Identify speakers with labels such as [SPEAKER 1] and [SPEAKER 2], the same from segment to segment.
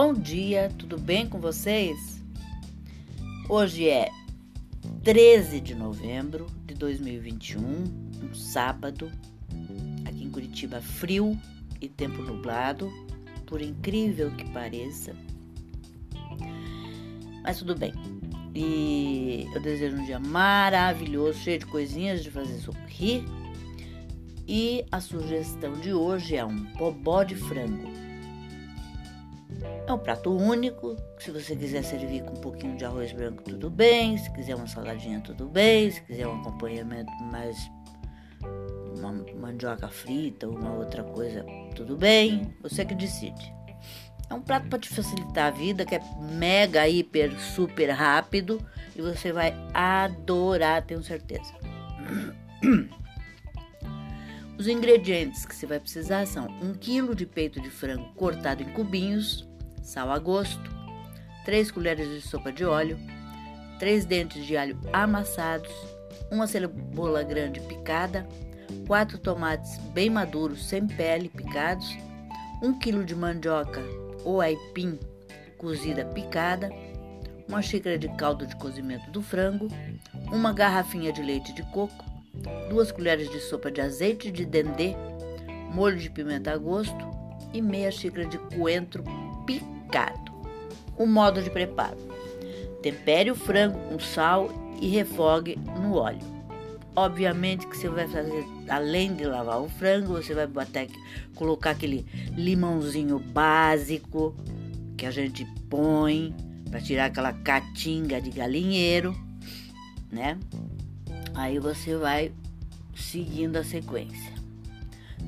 [SPEAKER 1] Bom dia, tudo bem com vocês? Hoje é 13 de novembro de 2021, um sábado, aqui em Curitiba, frio e tempo nublado, por incrível que pareça. Mas tudo bem. E eu desejo um dia maravilhoso, cheio de coisinhas de fazer sorrir. E a sugestão de hoje é um bobó de frango. É um prato único. Se você quiser servir com um pouquinho de arroz branco, tudo bem. Se quiser uma saladinha, tudo bem. Se quiser um acompanhamento mais uma mandioca frita ou uma outra coisa, tudo bem. Você que decide. É um prato para te facilitar a vida, que é mega, hiper, super rápido e você vai adorar, tenho certeza. Os ingredientes que você vai precisar são 1 kg de peito de frango cortado em cubinhos, sal a gosto, 3 colheres de sopa de óleo, 3 dentes de alho amassados, uma cebola grande picada, 4 tomates bem maduros sem pele picados, 1 kg de mandioca ou aipim cozida picada, uma xícara de caldo de cozimento do frango, uma garrafinha de leite de coco, duas colheres de sopa de azeite de dendê, molho de pimenta a gosto e meia xícara de coentro picado O modo de preparo: tempere o frango com sal e refogue no óleo. Obviamente que você vai fazer, além de lavar o frango, você vai bater, colocar aquele limãozinho básico que a gente põe para tirar aquela catinga de galinheiro, né? Aí você vai seguindo a sequência.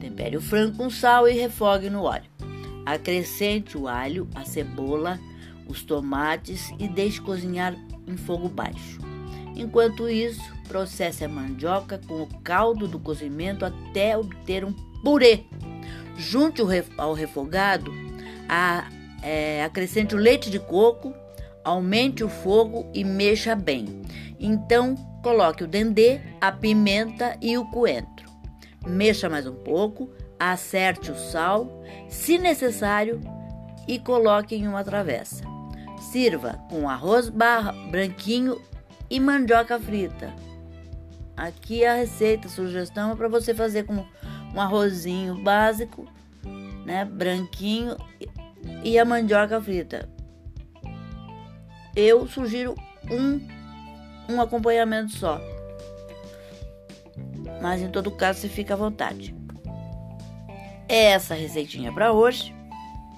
[SPEAKER 1] Tempere o frango com sal e refogue no óleo. Acrescente o alho, a cebola, os tomates e deixe cozinhar em fogo baixo. Enquanto isso, processe a mandioca com o caldo do cozimento até obter um purê. Junte ao refogado, a, é, acrescente o leite de coco, aumente o fogo e mexa bem. Então, coloque o dendê, a pimenta e o coentro. Mexa mais um pouco, acerte o sal, se necessário, e coloque em uma travessa. Sirva com arroz barra, branquinho e mandioca frita. Aqui a receita, a sugestão é para você fazer com um arrozinho básico, né, branquinho e a mandioca frita. Eu sugiro um um acompanhamento só. Mas em todo caso, você fica à vontade. É essa receitinha para hoje.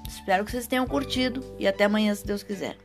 [SPEAKER 1] Espero que vocês tenham curtido e até amanhã, se Deus quiser.